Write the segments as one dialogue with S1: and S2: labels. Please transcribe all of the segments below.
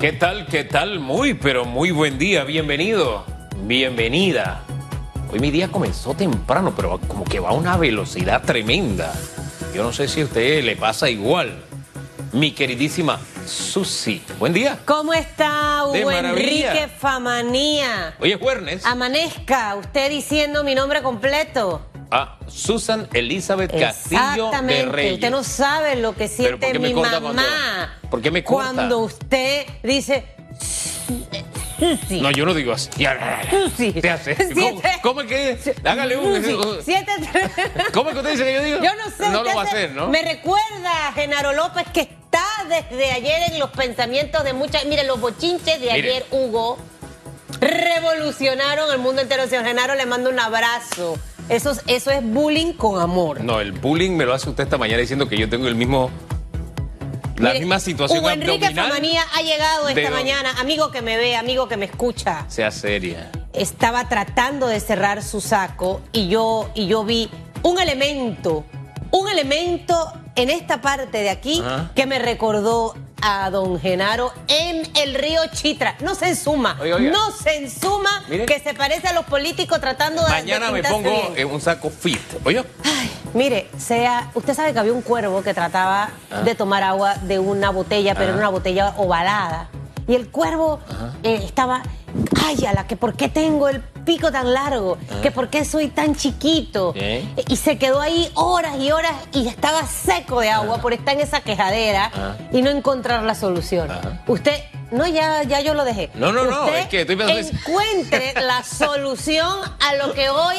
S1: ¿Qué tal? ¿Ququé tal? Muy, pero muy buen día. Bienvenido. Bienvenida. Hoy mi día comenzó temprano, pero como que va a una velocidad tremenda. Yo no sé si a usted le pasa igual. Mi queridísima Susi. Buen día.
S2: ¿Cómo está
S1: De
S2: Hugo
S1: maravilla.
S2: Enrique Famanía?
S1: Hoy es jueves.
S2: Amanezca, usted diciendo mi nombre completo.
S1: Ah, Susan Elizabeth Castillo de
S2: Exactamente.
S1: Reyes.
S2: Usted no sabe lo que
S1: ¿por
S2: siente mi mamá.
S1: cuando- por qué me corta?
S2: Cuando usted dice Susi.
S1: No, yo no digo así.
S2: Susi.
S1: ¿Qué hace? ¿Cómo, cómo es que? Hágale un.
S2: Siete-
S1: ¿Cómo es que usted dice que yo digo?
S2: Yo no sé.
S1: No lo va a hacer, ¿no?
S2: Me recuerda a Genaro López que está desde ayer en los pensamientos de muchas. Mire, los bochinches de
S1: Mire.
S2: ayer, Hugo, revolucionaron el mundo entero. Señor Genaro, le mando un abrazo. Eso es, eso es bullying con amor.
S1: No, el bullying me lo hace usted esta mañana diciendo que yo tengo el mismo. La
S2: Mire,
S1: misma situación
S2: Hugo Enrique. Famanía ha llegado esta
S1: don-
S2: mañana. Amigo que me ve, amigo que me escucha.
S1: Sea seria.
S2: estaba tratando de cerrar su saco y yo, y yo vi un elemento, un elemento en esta parte de aquí
S1: Ajá.
S2: que me recordó a don Genaro en el río Chitra. No se ensuma,
S1: Oiga, oiga.
S2: no se ensuma que se parece a los políticos tratando de
S1: Mañana me pongo
S2: bien.
S1: en un saco fit. Oye,
S2: Ay, mire, sea, usted sabe que había un cuervo que trataba
S1: Ah.
S2: de tomar agua de una botella, pero
S1: Ah.
S2: era una botella ovalada. Y el cuervo eh, estaba, ay, a la que por qué tengo el pico tan largo, que por qué soy tan chiquito.
S1: ¿Eh?
S2: Y se quedó ahí horas y horas y estaba seco de agua por estar en esa quejadera y no encontrar la solución. Usted, no, ya, ya yo lo dejé.
S1: No, no, no, es que estoy pensando-
S2: encuentre la solución a lo que hoy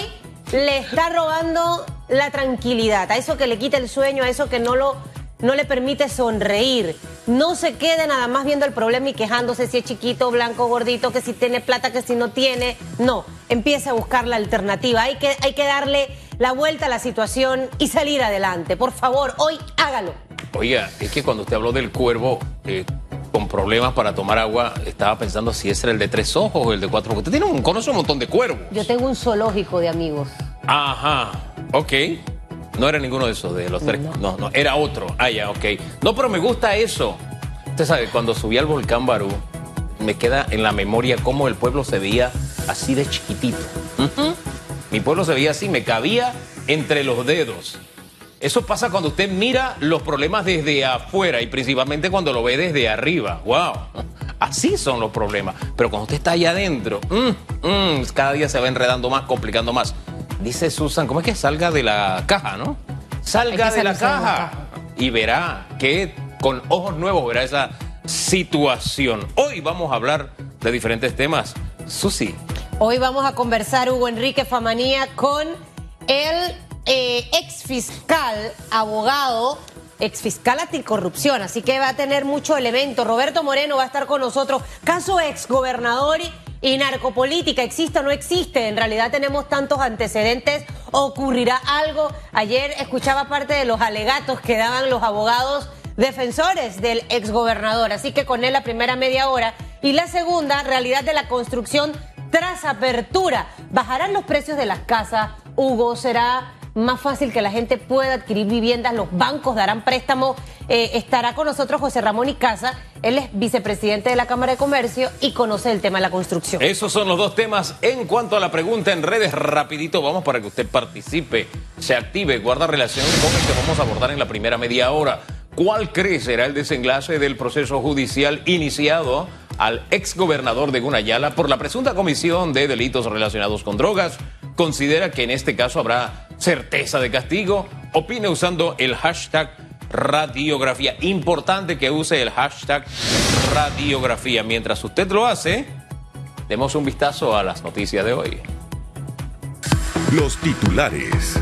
S2: le está robando la tranquilidad, a eso que le quita el sueño, a eso que no lo no le permite sonreír. No se quede nada más viendo el problema y quejándose si es chiquito, blanco, gordito, que si tiene plata, que si no tiene. No, empiece a buscar la alternativa. Hay que, hay que darle la vuelta a la situación y salir adelante. Por favor, hoy hágalo.
S1: oiga, es que cuando usted habló del cuervo eh, con problemas para tomar agua, estaba pensando si ese era el de tres ojos o el de cuatro ojos. Usted tiene un, conoce un montón de cuervos.
S2: Yo tengo un zoológico de amigos.
S1: Ajá, ok. No era ninguno de esos, de los tres. No, no, era otro. Ah, ya, ok. No, pero me gusta eso. Usted sabe, cuando subí al volcán Barú, me queda en la memoria cómo el pueblo se veía así de chiquitito. Mi pueblo se veía así, me cabía entre los dedos. Eso pasa cuando usted mira los problemas desde afuera y principalmente cuando lo ve desde arriba. ¡Wow! Así son los problemas. Pero cuando usted está allá adentro, mm, mm, cada día se va enredando más, complicando más. Dice Susan, ¿cómo es que salga de la caja, no? Salga de la
S2: de
S1: caja. y verá que con ojos nuevos verá esa situación. Hoy vamos a hablar de diferentes temas. Susi,
S2: Hoy vamos a conversar, Hugo Enrique Famanía, con el eh, ex fiscal, abogado, ex fiscal anticorrupción. Así que va a tener mucho elemento. Roberto Moreno va a estar con nosotros. Caso ex gobernador y, y narcopolítica, ¿existe o no existe? En realidad tenemos tantos antecedentes. ¿Ocurrirá algo? Ayer escuchaba parte de los alegatos que daban los abogados defensores del exgobernador. Así que con él la primera media hora. Y la segunda, realidad de la construcción tras apertura. ¿Bajarán los precios de las casas? Hugo, ¿será más fácil que la gente pueda adquirir viviendas? ¿Los bancos darán préstamos? Eh, estará con nosotros José Ramón Icaza. Él es vicepresidente de la Cámara de Comercio y conoce el tema de la construcción.
S1: Esos son los dos temas. En cuanto a la pregunta en redes, rapidito vamos para que usted participe, se active, guarda relación con el que vamos a abordar en la primera media hora. ¿Cuál cree será el desenlace del proceso judicial iniciado al exgobernador de Gunayala por la presunta comisión de delitos relacionados con drogas? ¿Considera que en este caso habrá certeza de castigo? Opine usando el hashtag radiografía. Importante que use el hashtag radiografía. Mientras usted lo hace, demos un vistazo a las noticias de hoy.
S3: Los titulares.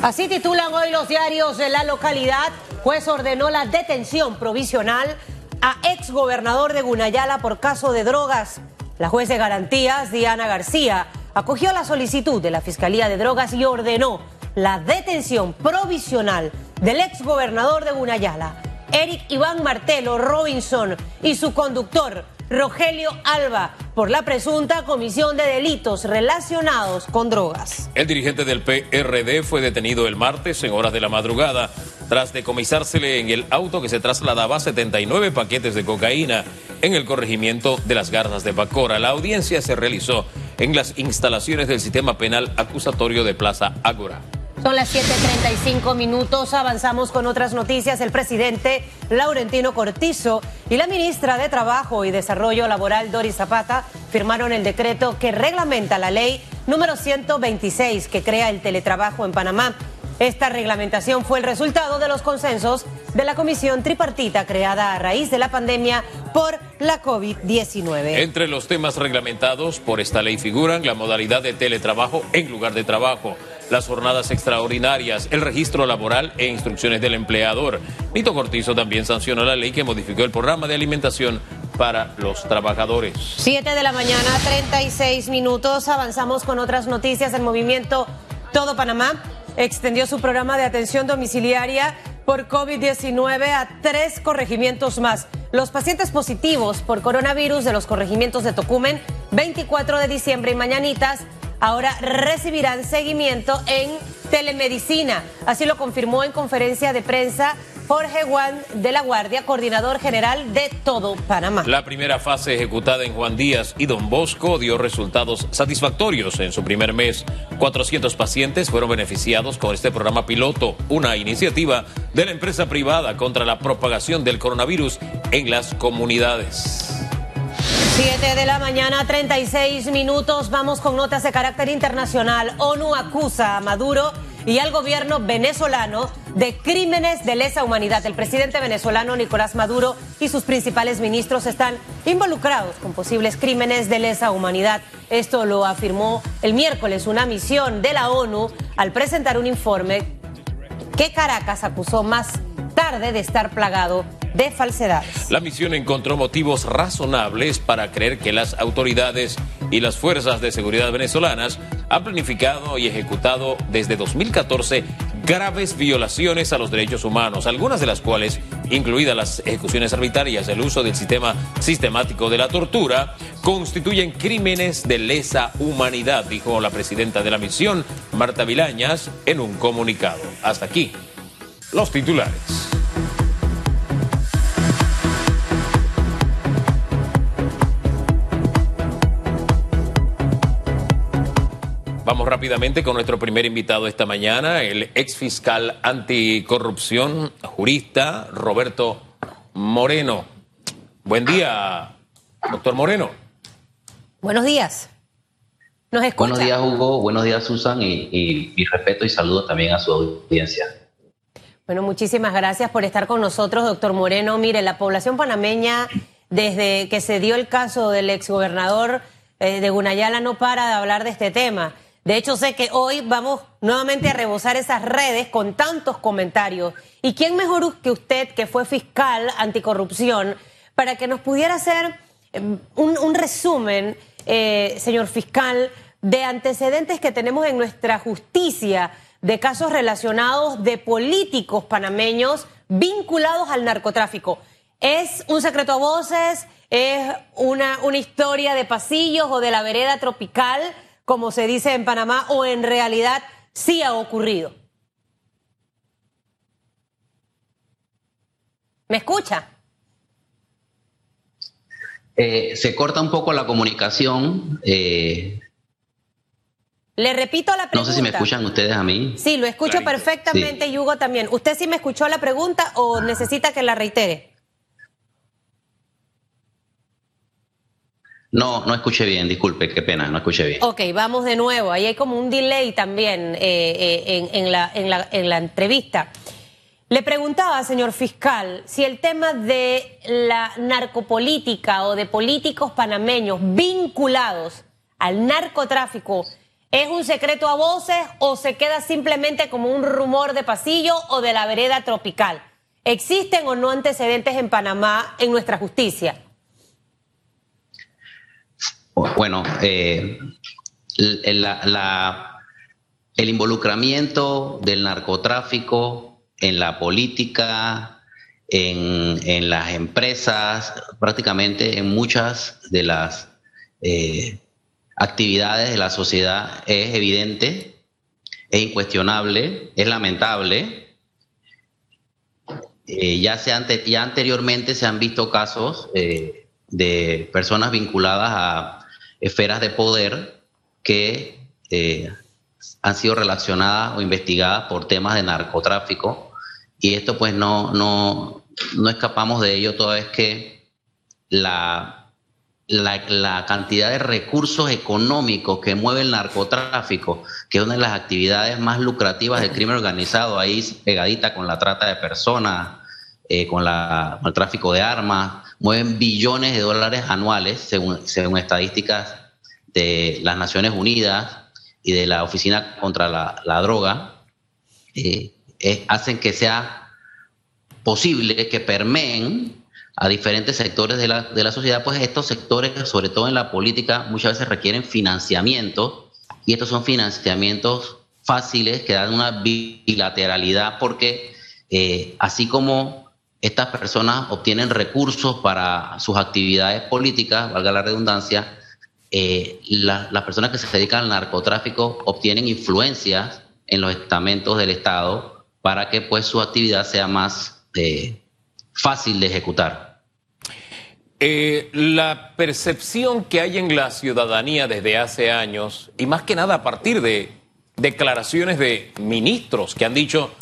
S2: Así titulan hoy los diarios de la localidad. Juez ordenó la detención provisional a exgobernador de Gunayala por caso de drogas. La juez de garantías, Diana García, acogió la solicitud de la Fiscalía de Drogas y ordenó la detención provisional del exgobernador de Gunayala, Eric Iván Martelo Robinson, y su conductor, Rogelio Alba por la presunta comisión de delitos relacionados con drogas.
S1: El dirigente del PRD fue detenido el martes en horas de la madrugada tras decomisársele en el auto que se trasladaba 79 paquetes de cocaína en el corregimiento de las Garzas de Bacora. La audiencia se realizó en las instalaciones del sistema penal acusatorio de Plaza Ágora.
S2: Son las 7:35 minutos. Avanzamos con otras noticias. El presidente Laurentino Cortizo y la ministra de Trabajo y Desarrollo Laboral Doris Zapata firmaron el decreto que reglamenta la ley número 126 que crea el teletrabajo en Panamá. Esta reglamentación fue el resultado de los consensos de la comisión tripartita creada a raíz de la pandemia por la COVID-19.
S1: Entre los temas reglamentados por esta ley figuran la modalidad de teletrabajo en lugar de trabajo las jornadas extraordinarias, el registro laboral e instrucciones del empleador. Nito Cortizo también sancionó la ley que modificó el programa de alimentación para los trabajadores.
S2: Siete de la mañana, 36 minutos. Avanzamos con otras noticias. El movimiento Todo Panamá extendió su programa de atención domiciliaria por COVID-19 a tres corregimientos más. Los pacientes positivos por coronavirus de los corregimientos de Tocumen, 24 de diciembre y Mañanitas, ahora recibirán seguimiento en telemedicina. Así lo confirmó en conferencia de prensa Jorge Juan de la Guardia, coordinador general de todo Panamá.
S1: La primera fase ejecutada en Juan Díaz y Don Bosco dio resultados satisfactorios en su primer mes. 400 pacientes fueron beneficiados con este programa piloto, una iniciativa de la empresa privada contra la propagación del coronavirus en las comunidades.
S2: 7 de la mañana, 36 minutos. Vamos con notas de carácter internacional. ONU acusa a Maduro y al gobierno venezolano de crímenes de lesa humanidad. El presidente venezolano Nicolás Maduro y sus principales ministros están involucrados con posibles crímenes de lesa humanidad. Esto lo afirmó el miércoles una misión de la ONU al presentar un informe que Caracas acusó más tarde de estar plagado de falsedades.
S1: La misión encontró motivos razonables para creer que las autoridades y las fuerzas de seguridad venezolanas han planificado y ejecutado desde 2014 graves violaciones a los derechos humanos, algunas de las cuales, incluidas las ejecuciones arbitrarias, el uso del sistema sistemático de la tortura, constituyen crímenes de lesa humanidad, dijo la presidenta de la misión, Marta Vilañas, en un comunicado. Hasta aquí, los titulares. Vamos rápidamente con nuestro primer invitado esta mañana, el ex fiscal anticorrupción, jurista Roberto Moreno. Buen día, doctor Moreno.
S2: Buenos días.
S4: Nos escucha. Buenos días, Hugo. Buenos días, Susan. Y, y mi respeto y saludo también a su audiencia.
S2: Bueno, muchísimas gracias por estar con nosotros, doctor Moreno. Mire, la población panameña, desde que se dio el caso del exgobernador eh, de Gunayala, no para de hablar de este tema. De hecho, sé que hoy vamos nuevamente a rebosar esas redes con tantos comentarios. ¿Y quién mejor que usted, que fue fiscal anticorrupción, para que nos pudiera hacer em, un, resumen, eh, señor fiscal, de antecedentes que tenemos en nuestra justicia de casos relacionados de políticos panameños vinculados al narcotráfico? ¿Es un secreto a voces? ¿Es una, una historia de pasillos o de la vereda tropical? Como se dice en Panamá, o en realidad sí ha ocurrido? ¿Me escucha?
S4: Eh, se corta un poco la comunicación. Eh,
S2: Le repito la pregunta.
S4: No sé si me escuchan ustedes a mí.
S2: Sí, lo escucho perfectamente y Hugo también. ¿Usted sí me escuchó la pregunta o necesita que la reitere?
S4: No, no escuché bien, disculpe, qué pena, no escuché bien.
S2: Ok, vamos de nuevo. Ahí hay como un delay también eh, eh, en, la, en, la, en la entrevista. Le preguntaba, señor fiscal, si el tema de la narcopolítica o de políticos panameños vinculados al narcotráfico es un secreto a voces o se queda simplemente como un rumor de pasillo o de la vereda tropical. ¿Existen o no antecedentes en Panamá en nuestra justicia?
S4: Bueno, eh, el involucramiento del narcotráfico en la política en, las empresas, prácticamente en muchas de las eh, actividades de la sociedad es evidente, es incuestionable, es lamentable. Eh, ya, se ya anteriormente se han visto casos de personas vinculadas a esferas de poder que han sido relacionadas o investigadas por temas de narcotráfico. Y esto pues no, no, no escapamos de ello toda vez que la, la, cantidad de recursos económicos que mueve el narcotráfico, que es una de las actividades más lucrativas del crimen organizado, ahí pegadita con la trata de personas, eh, con, la, el tráfico de armas, mueven billones de dólares anuales, según, estadísticas de las Naciones Unidas y de la Oficina contra la, Droga. Eh, hacen que sea posible que permeen a diferentes sectores de la, de la sociedad, pues estos sectores, sobre todo en la política, muchas veces requieren financiamiento y estos son financiamientos fáciles que dan una bilateralidad porque eh, así como estas personas obtienen recursos para sus actividades políticas, valga la redundancia, eh, las personas que se dedican al narcotráfico obtienen influencias en los estamentos del Estado para que pues su actividad sea más eh, fácil de ejecutar.
S1: Eh, la percepción que hay en la ciudadanía desde hace años, y más que nada a partir de declaraciones de ministros que han dicho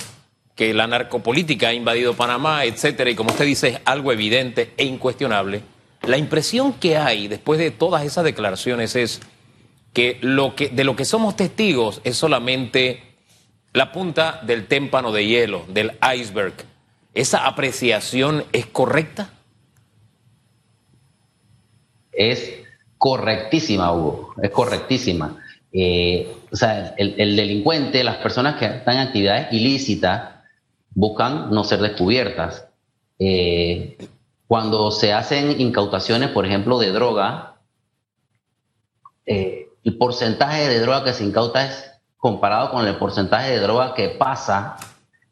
S1: que la narcopolítica ha invadido Panamá, etcétera, y como usted dice, es algo evidente e incuestionable. La impresión que hay después de todas esas declaraciones es que, lo que de lo que somos testigos es solamente la punta del témpano de hielo, del iceberg. ¿Esa apreciación es correcta?
S4: Es correctísima, Hugo, es correctísima. Eh, o sea, el, delincuente, las personas que están en actividades ilícitas, buscan no ser descubiertas. Eh, cuando se hacen incautaciones, por ejemplo, de droga, eh, el porcentaje de droga que se incauta es comparado con el porcentaje de droga que pasa,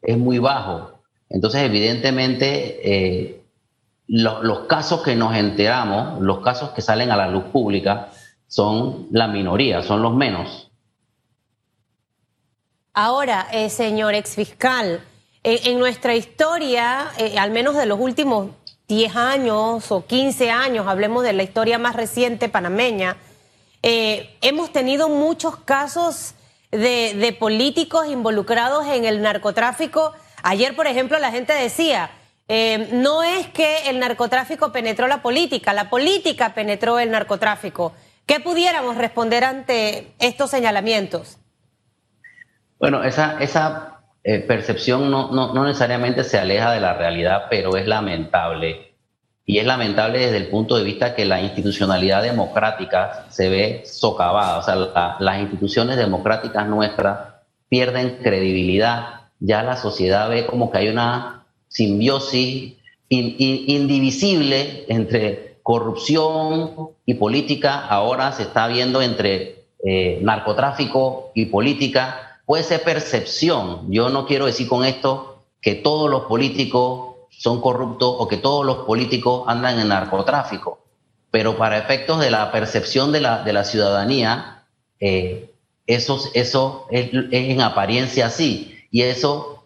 S4: es muy bajo. Entonces, evidentemente, eh, los casos que nos enteramos, los casos que salen a la luz pública, son la minoría, son los menos.
S2: Ahora, eh, señor exfiscal, eh, en nuestra historia, al menos de los últimos 10 años o 15 años, hablemos de la historia más reciente panameña, hemos tenido muchos casos de, políticos involucrados en el narcotráfico. Ayer, por ejemplo, la gente decía, eh, no es que el narcotráfico penetró la política, la política penetró el narcotráfico. ¿Qué pudiéramos responder ante estos señalamientos?
S4: Bueno, esa, esa eh, percepción no, no, necesariamente se aleja de la realidad, pero es lamentable. Y es lamentable desde el punto de vista que la institucionalidad democrática se ve socavada, o sea, las instituciones democráticas nuestras pierden credibilidad, ya la sociedad ve como que hay una simbiosis indivisible entre corrupción y política, ahora se está viendo entre eh, narcotráfico y política, puede ser percepción, yo no quiero decir con esto que todos los políticos son corruptos o que todos los políticos andan en narcotráfico. Pero para efectos de la percepción de la, de la ciudadanía, eh, eso, eso es, en apariencia así. Y eso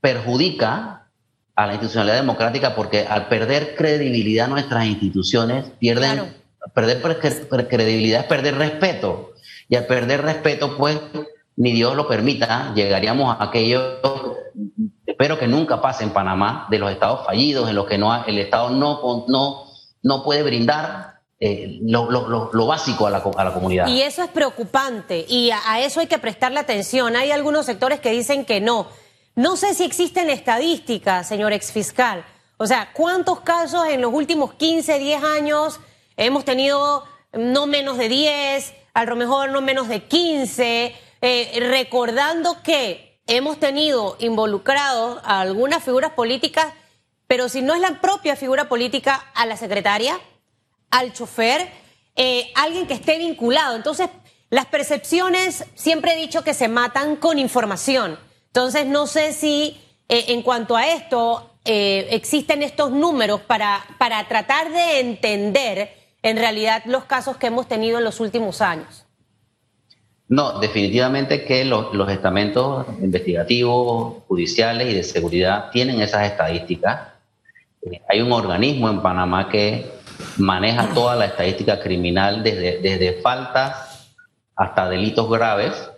S4: perjudica a la institucionalidad democrática porque al perder credibilidad nuestras instituciones pierden perder credibilidad es perder respeto y al perder respeto pues ni Dios lo permita llegaríamos a aquello espero que nunca pase en Panamá, de los estados fallidos, en los que no, el Estado no, no, no puede brindar eh, lo, básico a la, a la, comunidad.
S2: Y eso es preocupante y a, eso hay que prestarle atención. Hay algunos sectores que dicen que no. No sé si existen estadísticas, señor exfiscal. O sea, ¿cuántos casos en los últimos 15, 10 años hemos tenido no menos de 10, a lo mejor no menos de 15, eh, recordando que hemos tenido involucrados a algunas figuras políticas, pero si no es la propia figura política, a la secretaria, al chofer, eh, alguien que esté vinculado. Entonces, las percepciones, siempre he dicho que se matan con información. Entonces, no sé si eh, en cuanto a esto existen estos números para, para tratar de entender en realidad los casos que hemos tenido en los últimos años.
S4: No, definitivamente que los, estamentos investigativos, judiciales y de seguridad tienen esas estadísticas. Eh, hay un organismo en Panamá que maneja toda la estadística criminal desde, desde faltas hasta delitos graves.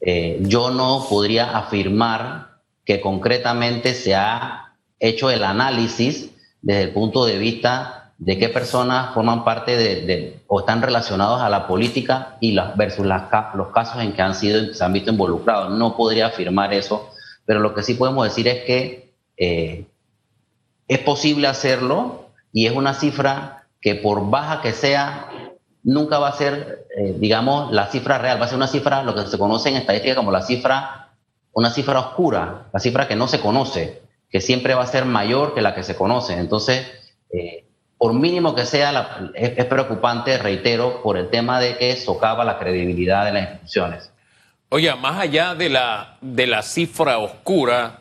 S4: Eh, yo no podría afirmar que concretamente se ha hecho el análisis desde el punto de vista de qué personas forman parte de, o están relacionados a la política y las, versus los casos en que han sido, se han visto involucrados. No podría afirmar eso, pero lo que sí podemos decir es que eh, es posible hacerlo y es una cifra que por baja que sea, nunca va a ser, eh, digamos, la cifra real, va a ser una cifra, lo que se conoce en estadística como la cifra, una cifra oscura, la cifra que no se conoce, que siempre va a ser mayor que la que se conoce. Entonces, eh, por mínimo que sea, es, preocupante, reitero, por el tema de que socava la credibilidad de las instituciones.
S1: Oye, más allá de la, de la cifra oscura,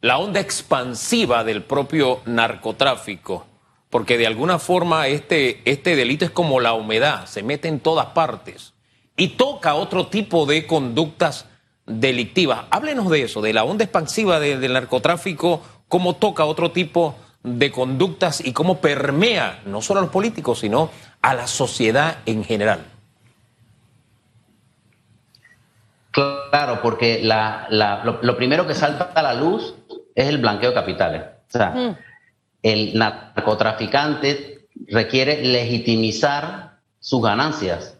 S1: la onda expansiva del propio narcotráfico, porque de alguna forma este, este delito es como la humedad, se mete en todas partes y toca otro tipo de conductas delictivas. Háblenos de eso, de la onda expansiva del narcotráfico, cómo toca otro tipo de conductas y cómo permea no solo a los políticos, sino a la sociedad en general.
S4: Claro, porque lo, primero que salta a la luz es el blanqueo de capitales. O sea, mm. el narcotraficante requiere legitimizar sus ganancias,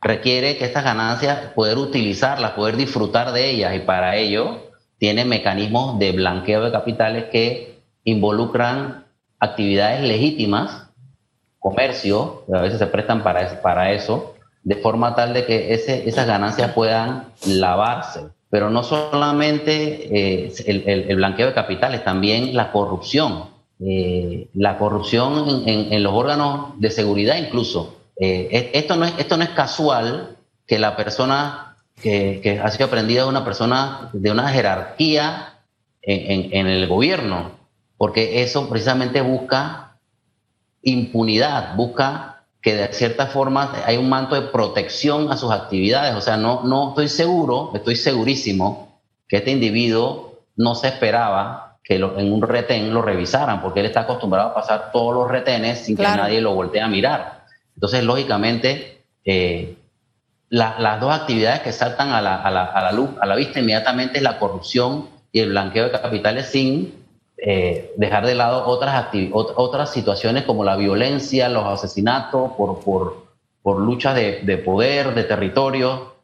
S4: requiere que estas ganancias poder utilizarlas, poder disfrutar de ellas y para ello tiene mecanismos de blanqueo de capitales que involucran actividades legítimas, comercio, a veces se prestan para, para eso, de forma tal de que esas ganancias puedan lavarse. Pero no solamente eh, el, blanqueo de capitales, también la corrupción. Eh, la corrupción en, los órganos de seguridad incluso. Eh, esto, no es, esto no es casual que la persona que, que ha sido aprendida es una persona de una jerarquía en el gobierno porque eso precisamente busca impunidad, busca que de cierta forma hay un manto de protección a sus actividades. O sea, no, no estoy seguro, estoy segurísimo que este individuo no se esperaba que en un retén lo revisaran, porque él está acostumbrado a pasar todos los retenes sin que nadie lo voltee a mirar. Entonces, lógicamente, eh, las dos actividades que saltan a la, a, la, a la luz, a la vista inmediatamente es la corrupción y el blanqueo de capitales sin eh, dejar de lado otras, otras situaciones como la violencia, los asesinatos por, por, por lucha de, de, poder, de territorio.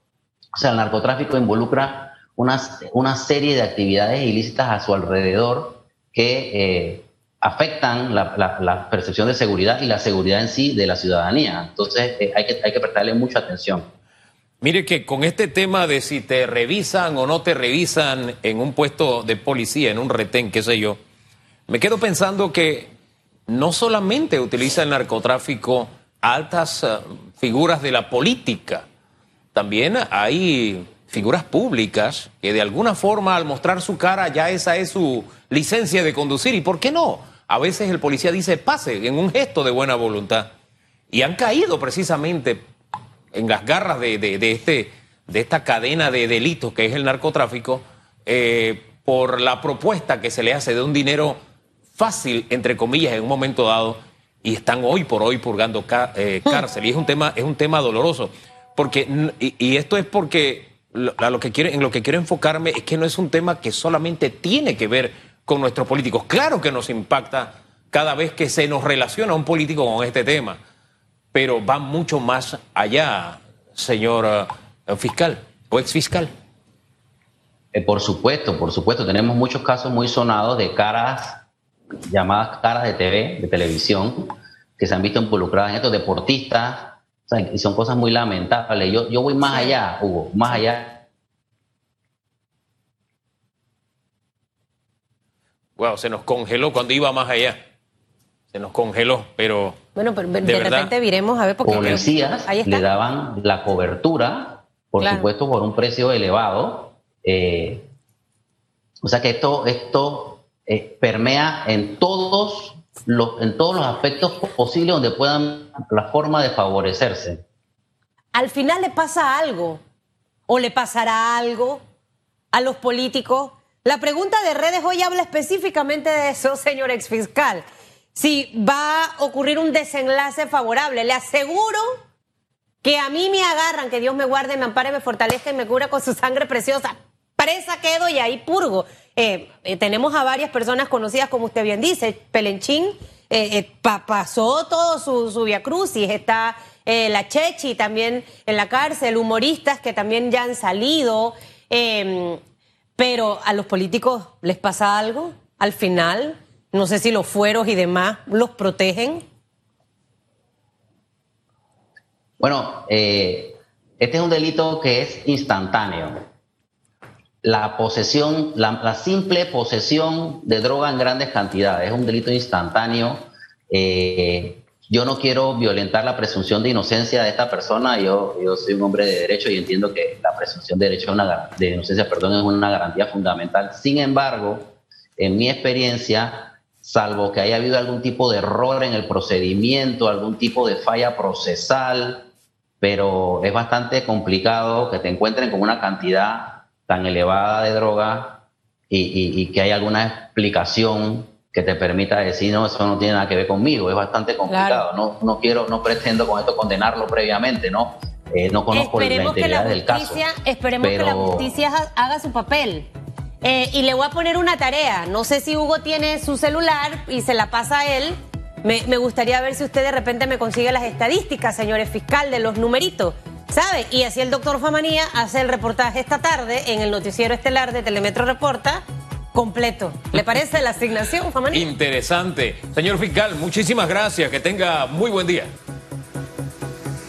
S4: O sea, el narcotráfico involucra una, una serie de actividades ilícitas a su alrededor que eh, afectan la, la, percepción de seguridad y la seguridad en sí de la ciudadanía. Entonces, eh, hay, que, hay que prestarle mucha atención.
S1: Mire que con este tema de si te revisan o no te revisan en un puesto de policía, en un retén, qué sé yo, me quedo pensando que no solamente utiliza el narcotráfico altas eh, figuras de la política, también hay figuras públicas que de alguna forma al mostrar su cara ya esa es su licencia de conducir. ¿Y por qué no? A veces el policía dice pase en un gesto de buena voluntad. Y han caído precisamente en las garras de, este, de esta cadena de delitos que es el narcotráfico, eh, por la propuesta que se le hace de un dinero fácil, entre comillas, en un momento dado, y están hoy por hoy purgando eh, hmm. cárcel. Y es un tema, es un tema doloroso. Porque, y, esto es porque a lo que quiero, en lo que quiero enfocarme es que no es un tema que solamente tiene que ver con nuestros políticos. Claro que nos impacta cada vez que se nos relaciona un político con este tema pero va mucho más allá, señor eh, fiscal o ex fiscal.
S4: Eh, por supuesto, por supuesto, tenemos muchos casos muy sonados de caras, llamadas caras de TV, de televisión, que se han visto involucradas en estos deportistas, y son cosas muy lamentables. Yo, yo voy más allá, Hugo, más allá.
S1: Wow, se nos congeló cuando iba más allá. Se nos congeló, pero
S2: bueno, pero de, repente viremos a ver porque
S4: policías le daban la cobertura, por supuesto, por un precio elevado. Eh, o sea que esto, esto eh, permea en todos, los, en todos los aspectos posibles donde puedan la forma de favorecerse.
S2: Al final le pasa algo, o le pasará algo a los políticos. La pregunta de redes hoy habla específicamente de eso, señor exfiscal. Si va a ocurrir un desenlace favorable, le aseguro que a mí me agarran, que Dios me guarde, me ampare, me fortalezca y me cura con su sangre preciosa. Presa quedo y ahí purgo. Eh, eh, tenemos a varias personas conocidas, como usted bien dice, Pelenchín eh, pasó todo su, su via crucis, está la Chechi también en la cárcel, humoristas que también ya han salido, pero a los políticos les pasa algo al final, no sé si los fueros y demás los protegen.
S4: Bueno, este es un delito que es instantáneo la posesión, la, simple posesión de droga en grandes cantidades. Es un delito instantáneo. Eh, yo no quiero violentar la presunción de inocencia de esta persona. Yo, yo soy un hombre de derecho y entiendo que la presunción de derecho una, de inocencia, perdón, es una garantía fundamental. Sin embargo, en mi experiencia, salvo que haya habido algún tipo de error en el procedimiento, algún tipo de falla procesal, pero es bastante complicado que te encuentren con una cantidad tan elevada de droga y, que hay alguna explicación que te permita decir, no, eso no tiene nada que ver conmigo, es bastante complicado. No, no quiero, no pretendo con esto condenarlo previamente, ¿no? Eh, no conozco la integridad del caso.
S2: Esperemos que la justicia haga su papel. Eh, y le voy a poner una tarea. No sé si Hugo tiene su celular y se la pasa a él. Me, me gustaría ver si usted de repente me consigue las estadísticas, señores fiscal, de los numeritos. ¿Sabe? Y así el doctor Famanía hace el reportaje esta tarde en el noticiero estelar de Telemetro Reporta completo. ¿Le parece la asignación, Famanía?
S1: Interesante. Señor fiscal, muchísimas gracias. Que tenga muy buen día.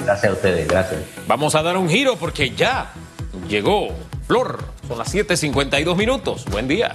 S4: Gracias a ustedes, gracias.
S1: Vamos a dar un giro porque ya llegó Flor. Son las 7:52 minutos. Buen día.